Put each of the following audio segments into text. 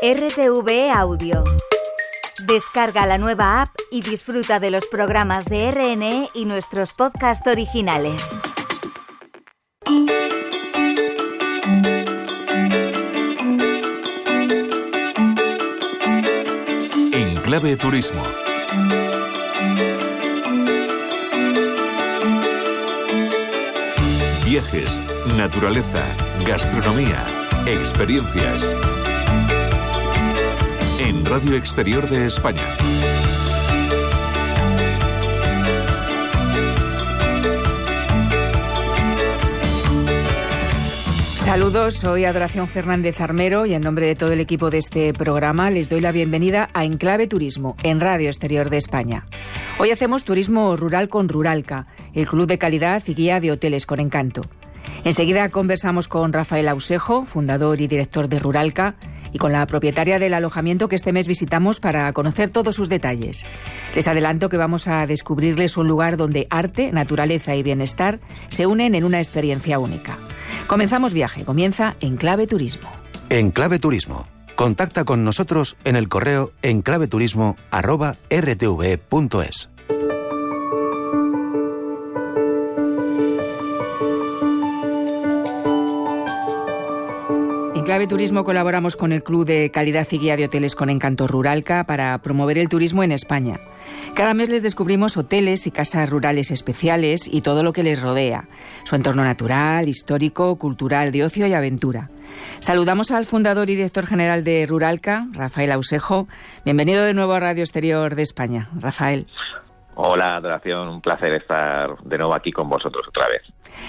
RTV Audio. Descarga la nueva app y disfruta de los programas de RNE y nuestros podcasts originales. En Clave Turismo. Viajes, naturaleza, gastronomía, experiencias. En Radio Exterior de España. Saludos, soy Adoración Fernández Armero y en nombre de todo el equipo de este programa les doy la bienvenida a Enclave Turismo en Radio Exterior de España. Hoy hacemos turismo rural con Ruralca, el club de calidad y guía de hoteles con encanto. Enseguida conversamos con Rafael Ausejo, fundador y director de Ruralca, y con la propietaria del alojamiento que este mes visitamos para conocer todos sus detalles. Les adelanto que vamos a descubrirles un lugar donde arte, naturaleza y bienestar se unen en una experiencia única. Comenzamos viaje, comienza Enclave Turismo. Enclave Turismo. Contacta con nosotros en el correo enclaveturismo.rtv.es. Clave Turismo colaboramos con el Club de Calidad y Guía de Hoteles con Encanto Ruralca para promover el turismo en España. Cada mes les descubrimos hoteles y casas rurales especiales y todo lo que les rodea, su entorno natural, histórico, cultural, de ocio y aventura. Saludamos al fundador y director general de Ruralca, Rafael Ausejo. Bienvenido de nuevo a Radio Exterior de España, Rafael. Hola, Adoración, un placer estar de nuevo aquí con vosotros otra vez.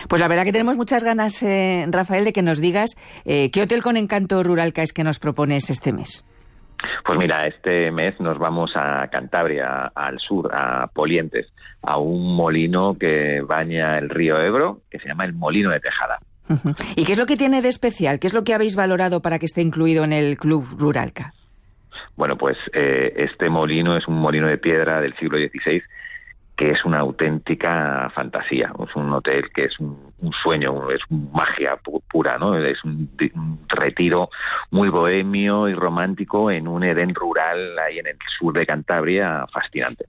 Pues la verdad que tenemos muchas ganas, eh, Rafael, de que nos digas eh, qué hotel con encanto Ruralca es que nos propones este mes. Pues mira, este mes nos vamos a Cantabria, al sur, a Polientes, a un molino que baña el río Ebro, que se llama el Molino de Tejada. ¿Y qué es lo que tiene de especial? ¿Qué es lo que habéis valorado para que esté incluido en el Club Ruralca? Bueno, pues eh, este molino es un molino de piedra del siglo XVI que es una auténtica fantasía. Es un hotel que es un, un sueño, es magia pu- pura, ¿no? Es un, un retiro muy bohemio y romántico en un Edén rural ahí en el sur de Cantabria, fascinante.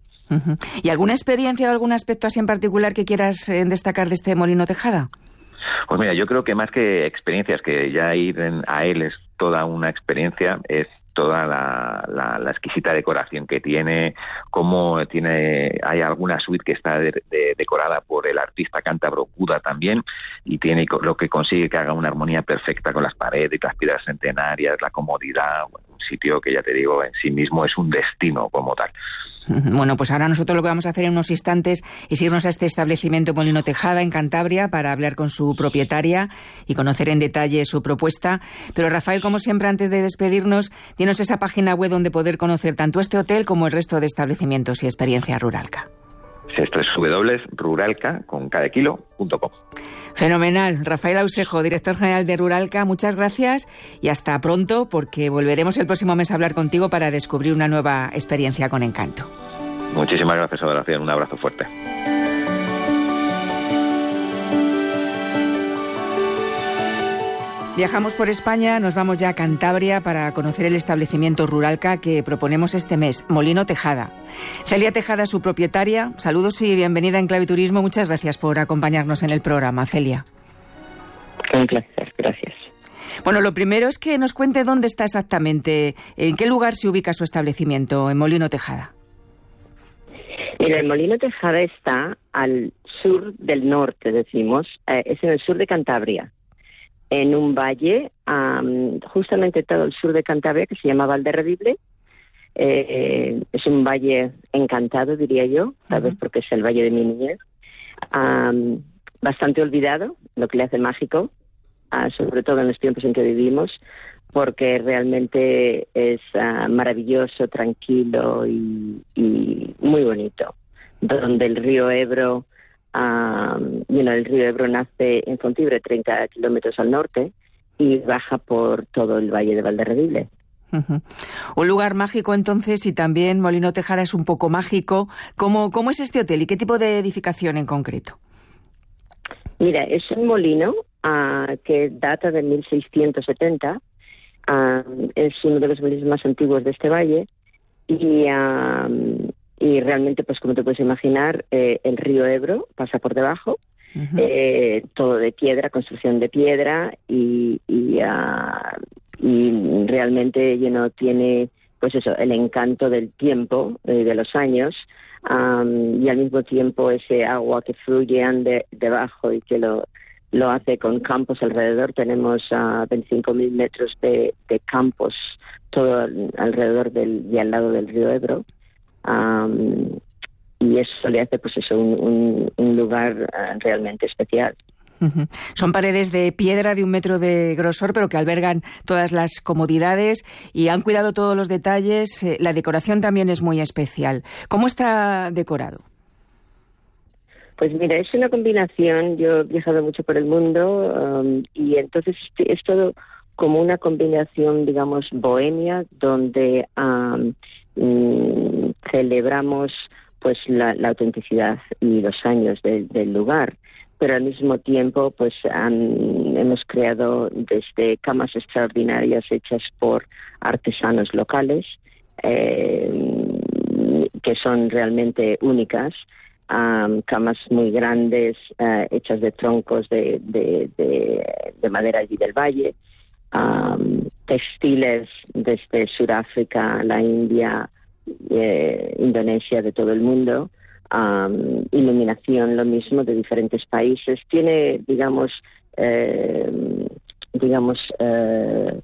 ¿Y alguna experiencia o algún aspecto así en particular que quieras eh, destacar de este molino tejada? Pues mira, yo creo que más que experiencias, que ya ir en- a él es toda una experiencia, es toda la, la- la exquisita decoración que tiene, cómo tiene, hay alguna suite que está de- de- decorada por el artista cántabro Cuda también, y tiene lo que consigue que haga una armonía perfecta con las paredes, las piedras centenarias, la comodidad, un sitio que ya te digo en sí mismo es un destino como tal. Bueno, pues ahora nosotros lo que vamos a hacer en unos instantes es irnos a este establecimiento Molino Tejada en Cantabria para hablar con su propietaria y conocer en detalle su propuesta. Pero Rafael, como siempre, antes de despedirnos, dinos esa página web donde poder conocer tanto este hotel como el resto de establecimientos y experiencia Ruralca. Esto es www.ruralca con cada. Fenomenal. Rafael Ausejo, director general de Ruralca, muchas gracias y hasta pronto porque volveremos el próximo mes a hablar contigo para descubrir una nueva experiencia con encanto. Muchísimas gracias, Adoración. Un abrazo fuerte. Viajamos por España, nos vamos ya a Cantabria para conocer el establecimiento Ruralca que proponemos este mes, Molino Tejada. Celia Tejada, su propietaria. Saludos y bienvenida en Clave Turismo. Muchas gracias por acompañarnos en el programa, Celia. Un placer, gracias. Bueno, lo primero es que nos cuente dónde está exactamente, en qué lugar se ubica su establecimiento, en Molino Tejada. Mira, el Molino Tejada está al sur del norte, decimos, eh, es en el sur de Cantabria, en un valle am, justamente todo el sur de Cantabria que se llama Valderredible. Eh, es un valle encantado, diría yo, tal vez porque es el valle de mi niñez. Am, bastante olvidado, lo que le hace mágico, ah, sobre todo en los tiempos en que vivimos, porque realmente es ah, maravilloso, tranquilo y, y muy bonito. Donde el río Ebro, bueno, el río Ebro nace en Fontibre, 30 kilómetros al norte, y baja por todo el valle de Valderredible. Un lugar mágico entonces y también Molino Tejada es un poco mágico. ¿Cómo, ¿Cómo es este hotel y qué tipo de edificación en concreto? Mira, es un molino ah, que data de 1670 ah, es uno de los valles más antiguos de este valle y, y realmente, pues como te puedes imaginar, eh, el río Ebro pasa por debajo, eh, todo de piedra, construcción de piedra y, y, y realmente you tiene pues eso, el encanto del tiempo, eh, de los años, y al mismo tiempo ese agua que fluye de, debajo y que lo, lo hace con campos alrededor. Tenemos a 25.000 metros de, de, campos todo alrededor del, y al lado del río Ebro. Y eso le hace pues eso un, un, lugar ah, realmente especial. Son paredes de piedra de un metro de grosor, pero que albergan todas las comodidades y han cuidado todos los detalles. Eh, la decoración también es muy especial. ¿Cómo está decorado? Pues mira, es una combinación. Yo he viajado mucho por el mundo um, y entonces es todo como una combinación, digamos, bohemia, donde um, celebramos pues la, autenticidad y los años del lugar pero al mismo tiempo pues hemos creado desde camas extraordinarias hechas por artesanos locales eh, que son realmente únicas camas muy grandes eh, hechas de troncos de, de, madera allí del valle textiles desde Sudáfrica, la India, eh, Indonesia, de todo el mundo iluminación, lo mismo de diferentes países. Tiene, digamos, eh, digamos, eh,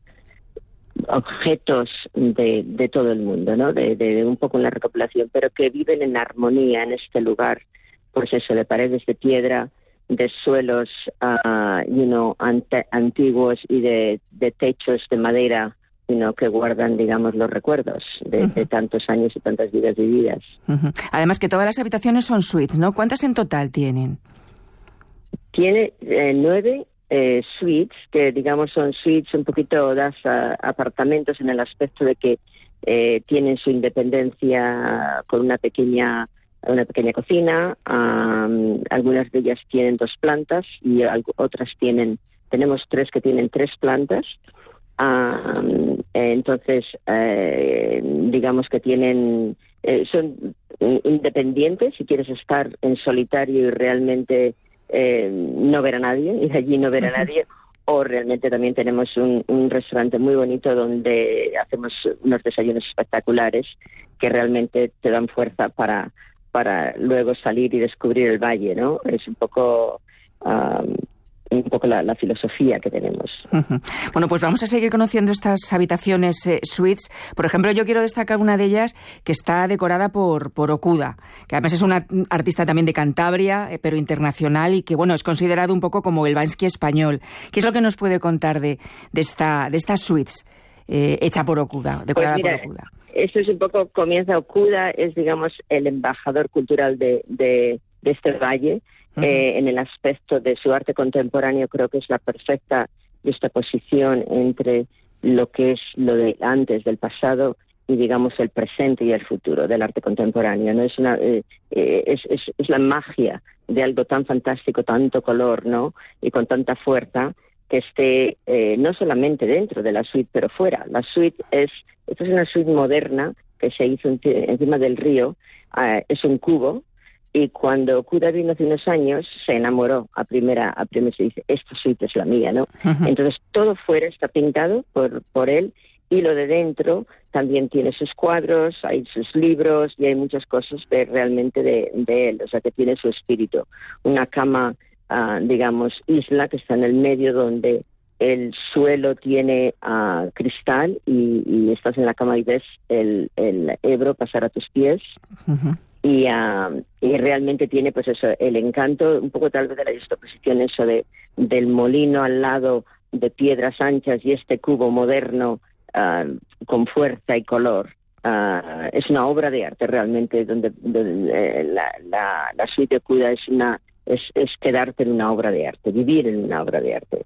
objetos de, todo el mundo, ¿no? De, un poco en la recopilación, pero que viven en armonía en este lugar, pues eso, de paredes de piedra, de suelos, uh, you know, antiguos y de techos de madera sino que guardan, digamos, los recuerdos de, tantos años y tantas vidas vividas. Además que todas las habitaciones son suites, ¿no? ¿Cuántas en total tienen? Tiene eh, nueve eh, suites, que digamos son suites un poquito das apartamentos en el aspecto de que eh, tienen su independencia con una pequeña una pequeña cocina, algunas de ellas tienen dos plantas y otras tienen, tenemos tres que tienen tres plantas entonces, eh, digamos que tienen, eh, son independientes si quieres estar en solitario y realmente eh, no ver a nadie, y allí no ver a nadie. O realmente también tenemos un, un restaurante muy bonito donde hacemos unos desayunos espectaculares que realmente te dan fuerza para, para luego salir y descubrir el valle, ¿no? Es un poco un poco la, filosofía que tenemos. Bueno, pues vamos a seguir conociendo estas habitaciones eh, suites. Por ejemplo, yo quiero destacar una de ellas que está decorada por, por Okuda, que además es una artista también de Cantabria, eh, pero internacional y que, bueno, es considerado un poco como el Bansky español. ¿Qué es lo que nos puede contar de, de, esta, de estas suites eh, hecha por Okuda, decorada pues por Okuda? Eso es un poco, comienza Okuda, es, digamos, el embajador cultural de, de este valle eh, en el aspecto de su arte contemporáneo creo que es la perfecta juxtaposición entre lo que es lo de antes del pasado y digamos el presente y el futuro del arte contemporáneo no es una eh, eh, es, es, es, la magia de algo tan fantástico tanto color no y con tanta fuerza que esté no solamente dentro de la suite pero fuera. La suite es esta es una suite moderna que se hizo encima del río. Es un cubo y cuando Kuda vino hace unos años, se enamoró a primera, a primera se dice, esta suite es la mía, ¿no? Entonces todo fuera está pintado por, por él y lo de dentro también tiene sus cuadros, hay sus libros y hay muchas cosas de, realmente de, de él, o sea que tiene su espíritu. Una cama, ah, digamos, isla que está en el medio donde el suelo tiene uh, cristal y, estás en la cama y ves el, el Ebro pasar a tus pies y, y realmente tiene pues eso el encanto un poco tal vez de la juxtaposición eso de del molino al lado de piedras anchas y este cubo moderno ah, con fuerza y color. Ah, es una obra de arte realmente donde, eh, la, la, la, suite cuida es una es, es quedarte en una obra de arte vivir en una obra de arte.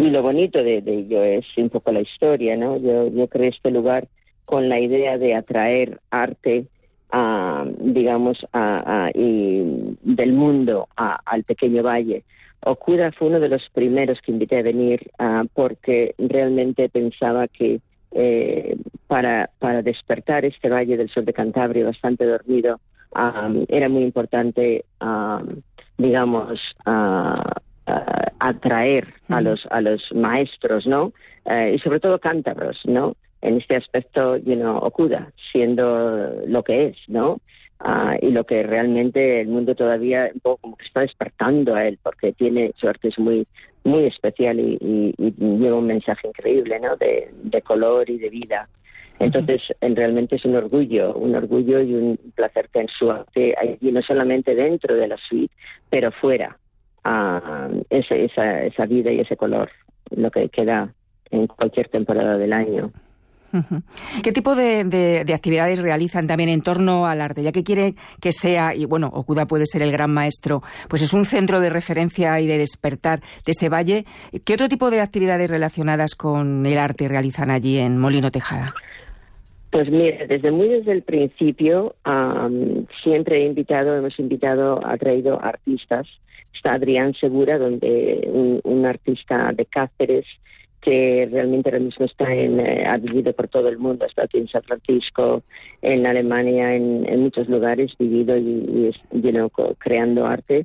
Y lo bonito de, de, ello es un poco la historia no yo yo creé este lugar con la idea de atraer arte digamos, a, y del mundo al pequeño valle. Okuda fue uno de los primeros que invité a venir porque realmente pensaba que eh, para, para despertar este valle del sur de Cantabria bastante dormido, era muy importante, digamos, atraer a los, a los maestros, ¿no? Eh, y sobre todo cántabros, ¿no? En este aspecto, you know, Okuda, siendo lo que es, ¿no? Ah, y lo que realmente el mundo todavía un poco como que está despertando a él porque tiene su arte es muy muy especial y, lleva un mensaje increíble no de, color y de vida. Entonces realmente es un orgullo un orgullo y un placer que en su arte allí no solamente dentro de la suite pero fuera. Ah, esa, esa vida y ese color lo que queda en cualquier temporada del año ¿Qué tipo de, actividades realizan también en torno al arte? Ya que quiere que sea, y bueno, Okuda puede ser el gran maestro, pues es un centro de referencia y de despertar de ese valle. ¿Qué otro tipo de actividades relacionadas con el arte realizan allí en Molino Tejada? Pues mire, desde muy desde el principio siempre he invitado, hemos invitado, ha traído artistas. Está Adrián Segura, donde un artista de Cáceres que realmente ahora mismo está en, eh, ha vivido por todo el mundo, está aquí en San Francisco, en Alemania, en, muchos lugares, vivido y, creando arte.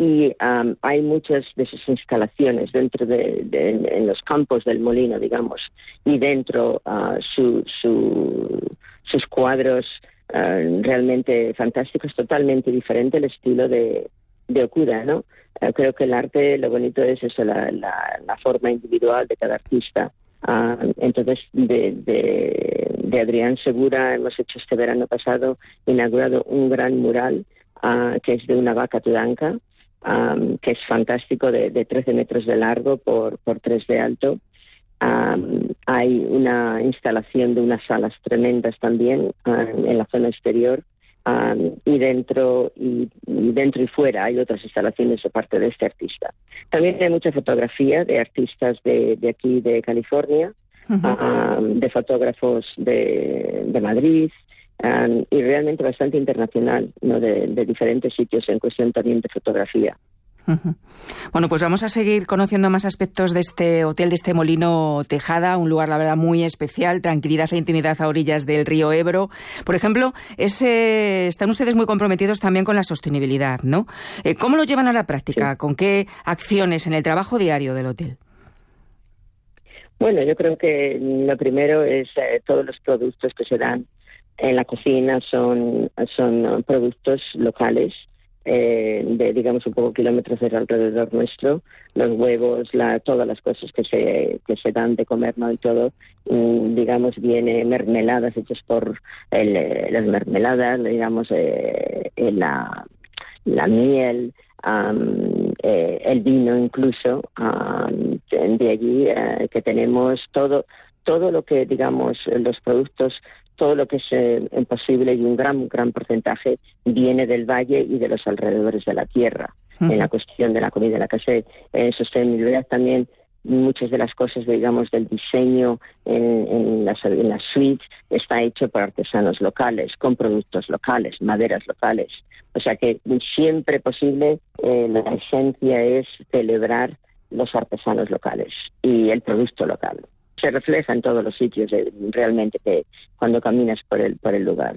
y hay muchas de sus instalaciones dentro de, en los campos del molino, digamos, y dentro su, sus cuadros uh, realmente fantásticos, totalmente diferente el estilo de, de Okuda, ¿no? Eh, creo que el arte, lo bonito es eso, la, forma individual de cada artista. Ah, entonces, de, de, Adrián Segura hemos hecho este verano pasado, inaugurado un gran mural ah, que es de una vaca tudanca, ah, que es fantástico, de, de 13 metros de largo por, por 3 de alto. hay una instalación de unas salas tremendas también en la zona exterior y dentro y, dentro y fuera hay otras instalaciones de parte de este artista. También hay mucha fotografía de artistas de, aquí de California, de fotógrafos de, de Madrid y realmente bastante internacional, ¿no? de, de diferentes sitios en cuestión también de fotografía. Bueno, pues vamos a seguir conociendo más aspectos de este hotel, de este Molino Tejada, un lugar, la verdad, muy especial, tranquilidad e intimidad a orillas del río Ebro. Por ejemplo, están ustedes muy comprometidos también con la sostenibilidad, ¿no? Eh, ¿Cómo lo llevan a la práctica? ¿Con qué acciones en el trabajo diario del hotel? Bueno, yo creo que lo primero es eh, todos los productos que se dan en la cocina son, son productos locales eh, de, digamos, un poco kilómetros alrededor nuestro, los huevos, la, todas las cosas que se, que se dan de comer, ¿no? Y todo, mm, digamos, viene mermeladas hechas por eh, las mermeladas, digamos, eh, la, la miel, el vino incluso, de allí que tenemos todo todo lo que, digamos, los productos todo lo que es eh, posible y un gran, gran porcentaje viene del valle y de los alrededores de la tierra. En la cuestión de la comida, en la casa de eh, sostenibilidad también muchas de las cosas, digamos, del diseño en, en, las, en las suites está hecho por artesanos locales, con productos locales, maderas locales. O sea que siempre posible eh, la esencia es celebrar los artesanos locales y el producto local se refleja en todos los sitios realmente que cuando caminas por el, por el lugar.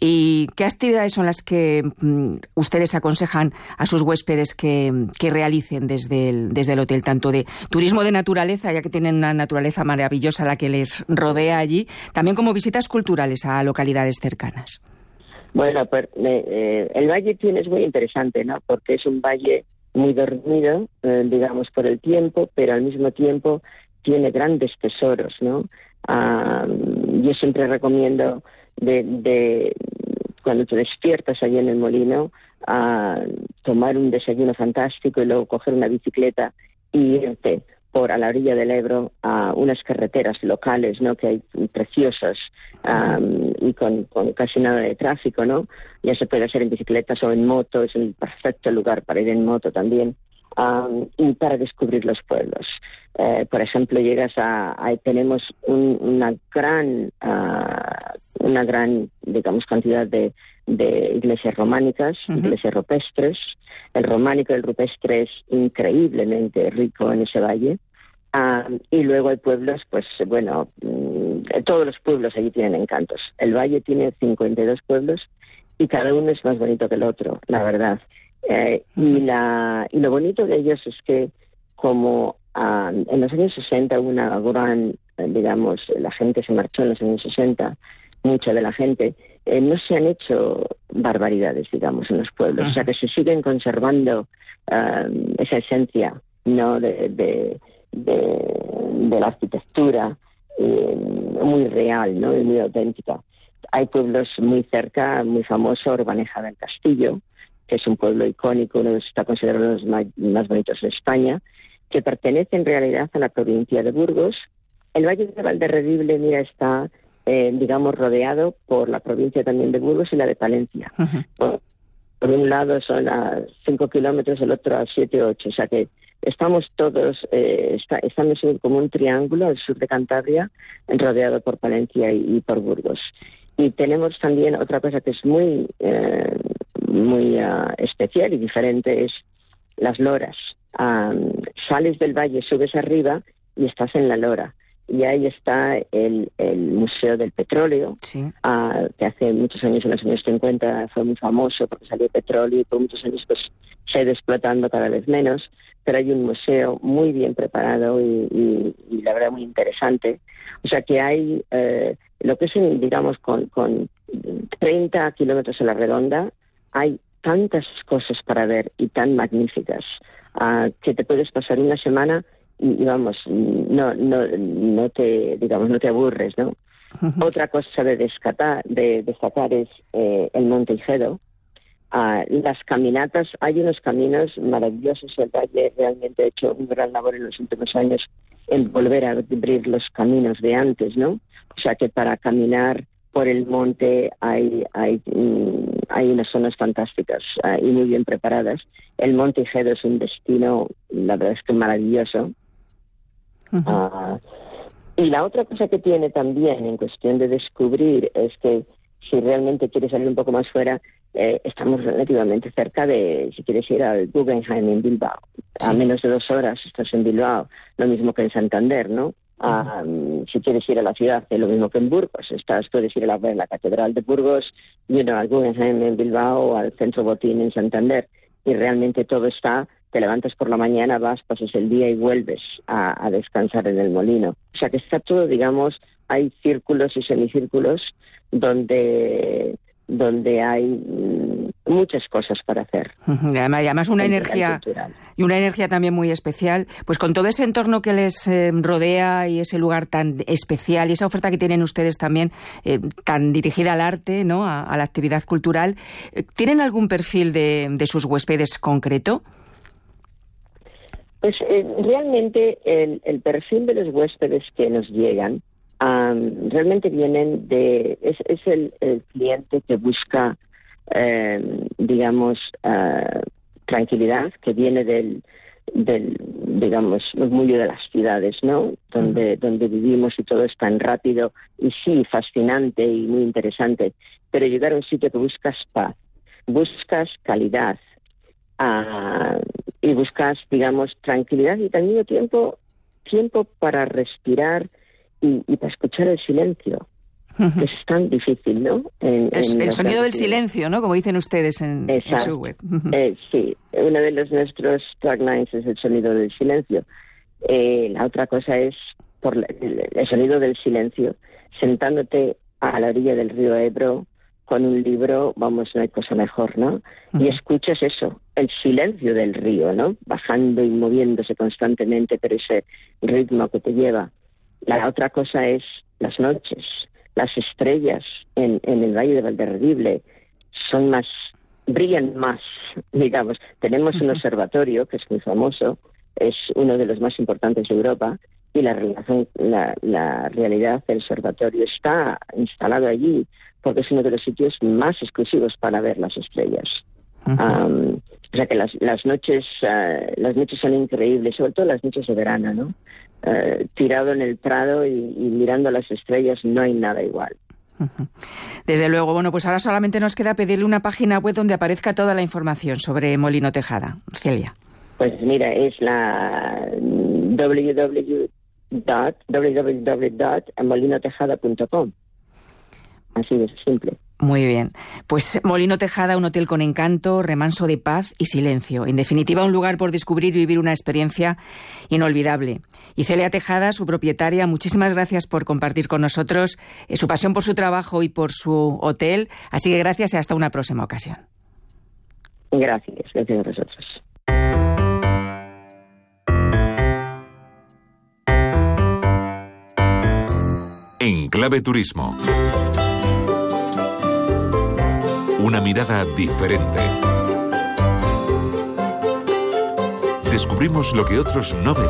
¿Y qué actividades son las que mm, ustedes aconsejan a sus huéspedes que, realicen desde el, desde el hotel, tanto de turismo de naturaleza, ya que tienen una naturaleza maravillosa la que les rodea allí, también como visitas culturales a localidades cercanas? Bueno, pues, eh, el valle tiene es muy interesante, ¿no? Porque es un valle muy dormido, eh, digamos, por el tiempo, pero al mismo tiempo tiene grandes tesoros, ¿no? yo siempre recomiendo de, cuando te despiertas allí en el molino, a tomar un desayuno fantástico y luego coger una bicicleta y irte por a la orilla del Ebro a unas carreteras locales, ¿no? Que hay preciosas y con, con, casi nada de tráfico, ¿no? Ya se puede hacer en bicicletas o en moto, es el perfecto lugar para ir en moto también y para descubrir los pueblos. Eh, por ejemplo, llegas a, tenemos una gran, ah, una gran, digamos, cantidad de, iglesias románicas, iglesias rupestres. El románico y el rupestre es increíblemente rico en ese valle. Ah, y luego hay pueblos, pues bueno, mm, todos los pueblos allí tienen encantos. El valle tiene 52 pueblos y cada uno es más bonito que el otro, la verdad. Eh, y, la, y lo bonito de ellos es que como ah, en los años 60 una gran, digamos, la gente se marchó en los años 60, mucha de la gente, eh, no se han hecho barbaridades, digamos, en los pueblos. O sea, que se siguen conservando ah, esa esencia no de de, la arquitectura eh, muy real ¿no? y muy auténtica. Hay pueblos muy cerca, muy famoso, Urbaneja del Castillo, que es un pueblo icónico, uno de los, está considerado uno de los más, bonitos de España, que pertenece en realidad a la provincia de Burgos. El Valle de Valderredible, mira, está, eh, digamos, rodeado por la provincia también de Burgos y la de Palencia. por, por, un lado son a cinco kilómetros, el otro a siete o ocho, o sea que Estamos todos, eh, estamos como un triángulo al sur de Cantabria, rodeado por Palencia y, por Burgos. Y tenemos también otra cosa que es muy, eh, muy ah, especial y diferente, es las loras. sales del valle, subes arriba y estás en la lora y ahí está el, el Museo del Petróleo, ah, que hace muchos años, en los años 50, fue muy famoso porque salió petróleo y por muchos años pues, se ha ido explotando cada vez menos, pero hay un museo muy bien preparado y, la verdad muy interesante. O sea que hay eh, lo que es, digamos, con, con 30 kilómetros a la redonda, hay tantas cosas para ver y tan magníficas ah, que te puedes pasar una semana y, vamos, no, no, no te, digamos, no te aburres, ¿no? Otra cosa de, descatar, de destacar es eh, el Monte Igedo. Ah, las caminatas, hay unos caminos maravillosos. El Valle realmente ha hecho un gran labor en los últimos años en volver a abrir los caminos de antes, ¿no? O sea que para caminar por el monte hay, hay, mm, hay unas zonas fantásticas ah, y muy bien preparadas. El Monte Igedo es un destino, la verdad es que maravilloso. Ah, y la otra cosa que tiene también en cuestión de descubrir es que si realmente quieres salir un poco más fuera, eh, estamos relativamente cerca de, si quieres ir al Guggenheim en Bilbao, a menos de dos horas estás en Bilbao, lo mismo que en Santander, ¿no? Ah, si quieres ir a la ciudad, es lo mismo que en Burgos, estás, puedes ir a la, la Catedral de Burgos, y al Guggenheim en Bilbao o al Centro Botín en Santander, y realmente todo está te levantas por la mañana, vas, pasas el día y vuelves a, descansar en el molino. O sea que está todo, digamos, hay círculos y semicírculos donde donde hay mm, muchas cosas para hacer. Además, una energía y una energía también muy especial, pues con todo ese entorno que les eh, rodea y ese lugar tan especial y esa oferta que tienen ustedes también eh, tan dirigida al arte, ¿no? A, la actividad cultural, eh, ¿tienen algún perfil de, de sus huéspedes concreto? Pues eh, realmente el, perfil de los huéspedes que nos llegan realmente vienen de es, el, cliente que busca em, digamos ah, tranquilidad que viene del del digamos murmullo de las ciudades no donde donde vivimos y todo es tan rápido y sí fascinante y muy interesante. Pero llegar a un sitio que buscas paz buscas calidad y buscas, digamos, tranquilidad y también tiempo, tiempo para respirar y, para escuchar el silencio. Es tan difícil, ¿no? el sonido del silencio, ¿no? Como dicen ustedes en, su web. Eh, sí, uno de los nuestros taglines es el sonido del silencio. Eh, la otra cosa es por el, sonido del silencio, sentándote a la orilla del río Ebro, con un libro, vamos, no hay cosa mejor, ¿no? Y escuchas eso, el silencio del río, ¿no? Bajando y moviéndose constantemente, pero ese ritmo que te lleva. La otra cosa es las noches, las estrellas en, en el Valle de Valderredible son más, brillan más, digamos. Tenemos un observatorio que es muy famoso, es uno de los más importantes de Europa, y la, la, la realidad del observatorio está instalado allí porque es uno de los sitios más exclusivos para ver las estrellas. O sea que las, las noches eh, las noches son increíbles, sobre todo las noches de verano, ¿no? Eh, tirado en el prado y, mirando las estrellas no hay nada igual. Desde luego, bueno, pues ahora solamente nos queda pedirle una página web donde aparezca toda la información sobre Molino Tejada. Celia. Pues mira, es la www.molinotejada.com. Así de simple. Muy bien. Pues Molino Tejada, un hotel con encanto, remanso de paz y silencio. En definitiva, un lugar por descubrir y vivir una experiencia inolvidable. Y Celia Tejada, su propietaria, muchísimas gracias por compartir con nosotros eh, su pasión por su trabajo y por su hotel. Así que gracias y hasta una próxima ocasión. Gracias, gracias a vosotros. En Clave Turismo. Una mirada diferente. Descubrimos lo que otros no ven.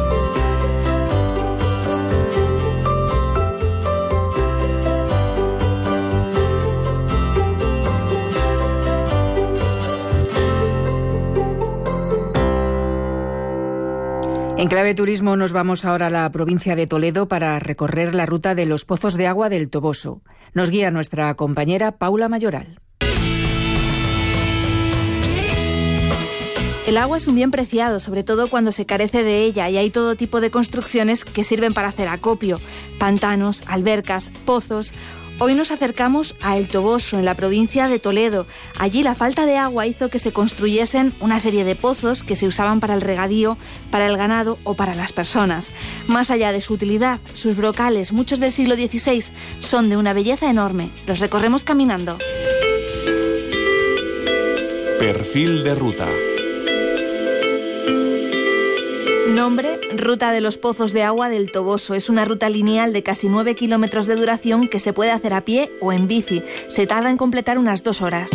En clave turismo nos vamos ahora a la provincia de Toledo para recorrer la ruta de los pozos de agua del Toboso. Nos guía nuestra compañera Paula Mayoral. El agua es un bien preciado, sobre todo cuando se carece de ella y hay todo tipo de construcciones que sirven para hacer acopio, pantanos, albercas, pozos Hoy nos acercamos a El Toboso, en la provincia de Toledo. Allí la falta de agua hizo que se construyesen una serie de pozos que se usaban para el regadío, para el ganado o para las personas. Más allá de su utilidad, sus brocales, muchos del siglo XVI, son de una belleza enorme. Los recorremos caminando. Perfil de ruta. Nombre, Ruta de los Pozos de Agua del Toboso. Es una ruta lineal de casi 9 kilómetros de duración que se puede hacer a pie o en bici. Se tarda en completar unas dos horas.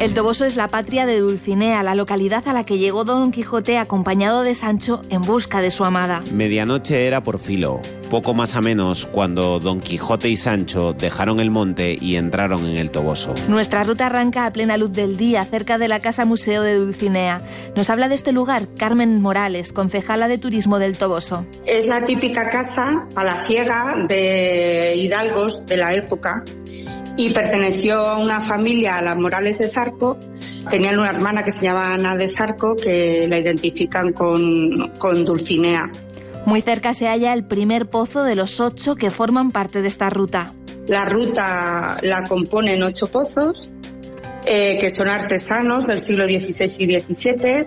El Toboso es la patria de Dulcinea, la localidad a la que llegó Don Quijote acompañado de Sancho en busca de su amada. Medianoche era por filo, poco más a menos cuando Don Quijote y Sancho dejaron el monte y entraron en el Toboso. Nuestra ruta arranca a plena luz del día, cerca de la Casa Museo de Dulcinea. Nos habla de este lugar Carmen Morales, concejala de turismo del Toboso. Es la típica casa palaciega de hidalgos de la época y perteneció a una familia, a las Morales de Zarco. Tenían una hermana que se llama Ana de Zarco, que la identifican con, con Dulcinea. Muy cerca se halla el primer pozo de los ocho que forman parte de esta ruta. La ruta la componen ocho pozos, eh, que son artesanos del siglo XVI y XVII.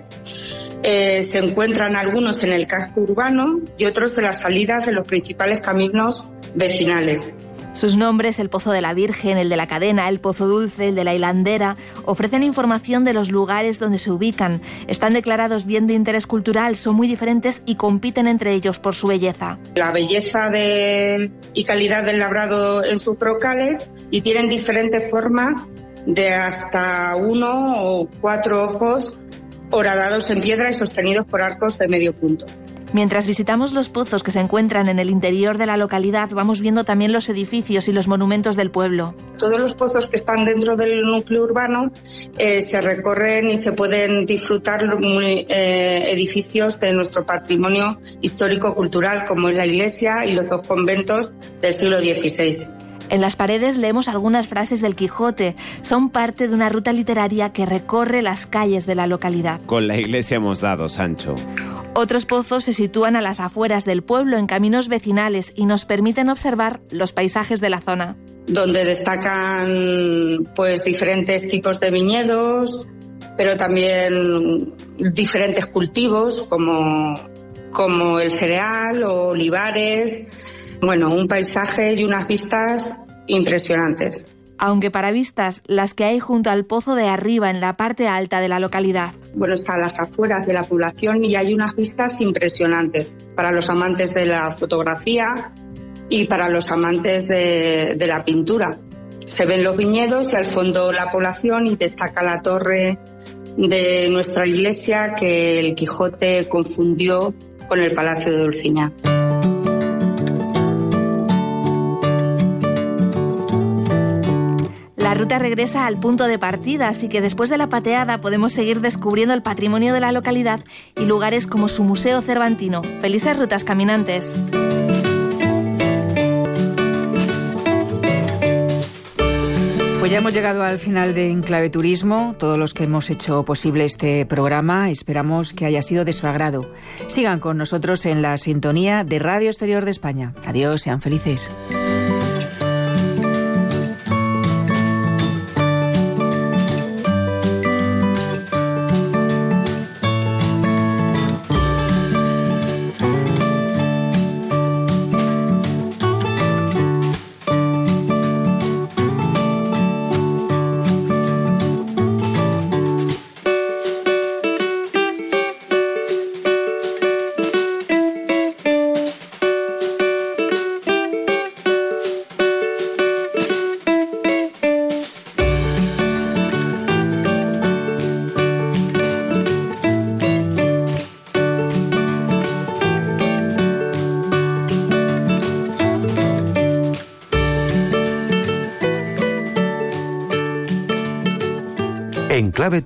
Eh, se encuentran algunos en el casco urbano y otros en las salidas de los principales caminos vecinales. Sus nombres, el Pozo de la Virgen, el de la Cadena, el Pozo Dulce, el de la Hilandera, ofrecen información de los lugares donde se ubican. Están declarados bien de interés cultural, son muy diferentes y compiten entre ellos por su belleza. La belleza y calidad del labrado en sus brocales y tienen diferentes formas de hasta uno o cuatro ojos horadados en piedra y sostenidos por arcos de medio punto. Mientras visitamos los pozos que se encuentran en el interior de la localidad, vamos viendo también los edificios y los monumentos del pueblo. Todos los pozos que están dentro del núcleo urbano eh, se recorren y se pueden disfrutar eh, edificios de nuestro patrimonio histórico-cultural, como es la iglesia y los dos conventos del siglo XVI. En las paredes leemos algunas frases del Quijote. Son parte de una ruta literaria que recorre las calles de la localidad. Con la iglesia hemos dado, Sancho. Otros pozos se sitúan a las afueras del pueblo, en caminos vecinales, y nos permiten observar los paisajes de la zona. Donde destacan pues diferentes tipos de viñedos, pero también diferentes cultivos como, como el cereal o olivares. Bueno, un paisaje y unas vistas impresionantes aunque para vistas las que hay junto al pozo de arriba en la parte alta de la localidad. Bueno, está a las afueras de la población y hay unas vistas impresionantes para los amantes de la fotografía y para los amantes de, de la pintura. Se ven los viñedos y al fondo la población y destaca la torre de nuestra iglesia que el Quijote confundió con el Palacio de Dulcinea. Ruta regresa al punto de partida, así que después de la pateada podemos seguir descubriendo el patrimonio de la localidad y lugares como su Museo Cervantino. Felices rutas caminantes. Pues ya hemos llegado al final de Enclave Turismo. Todos los que hemos hecho posible este programa esperamos que haya sido de su agrado. Sigan con nosotros en la sintonía de Radio Exterior de España. Adiós, sean felices.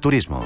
Turismo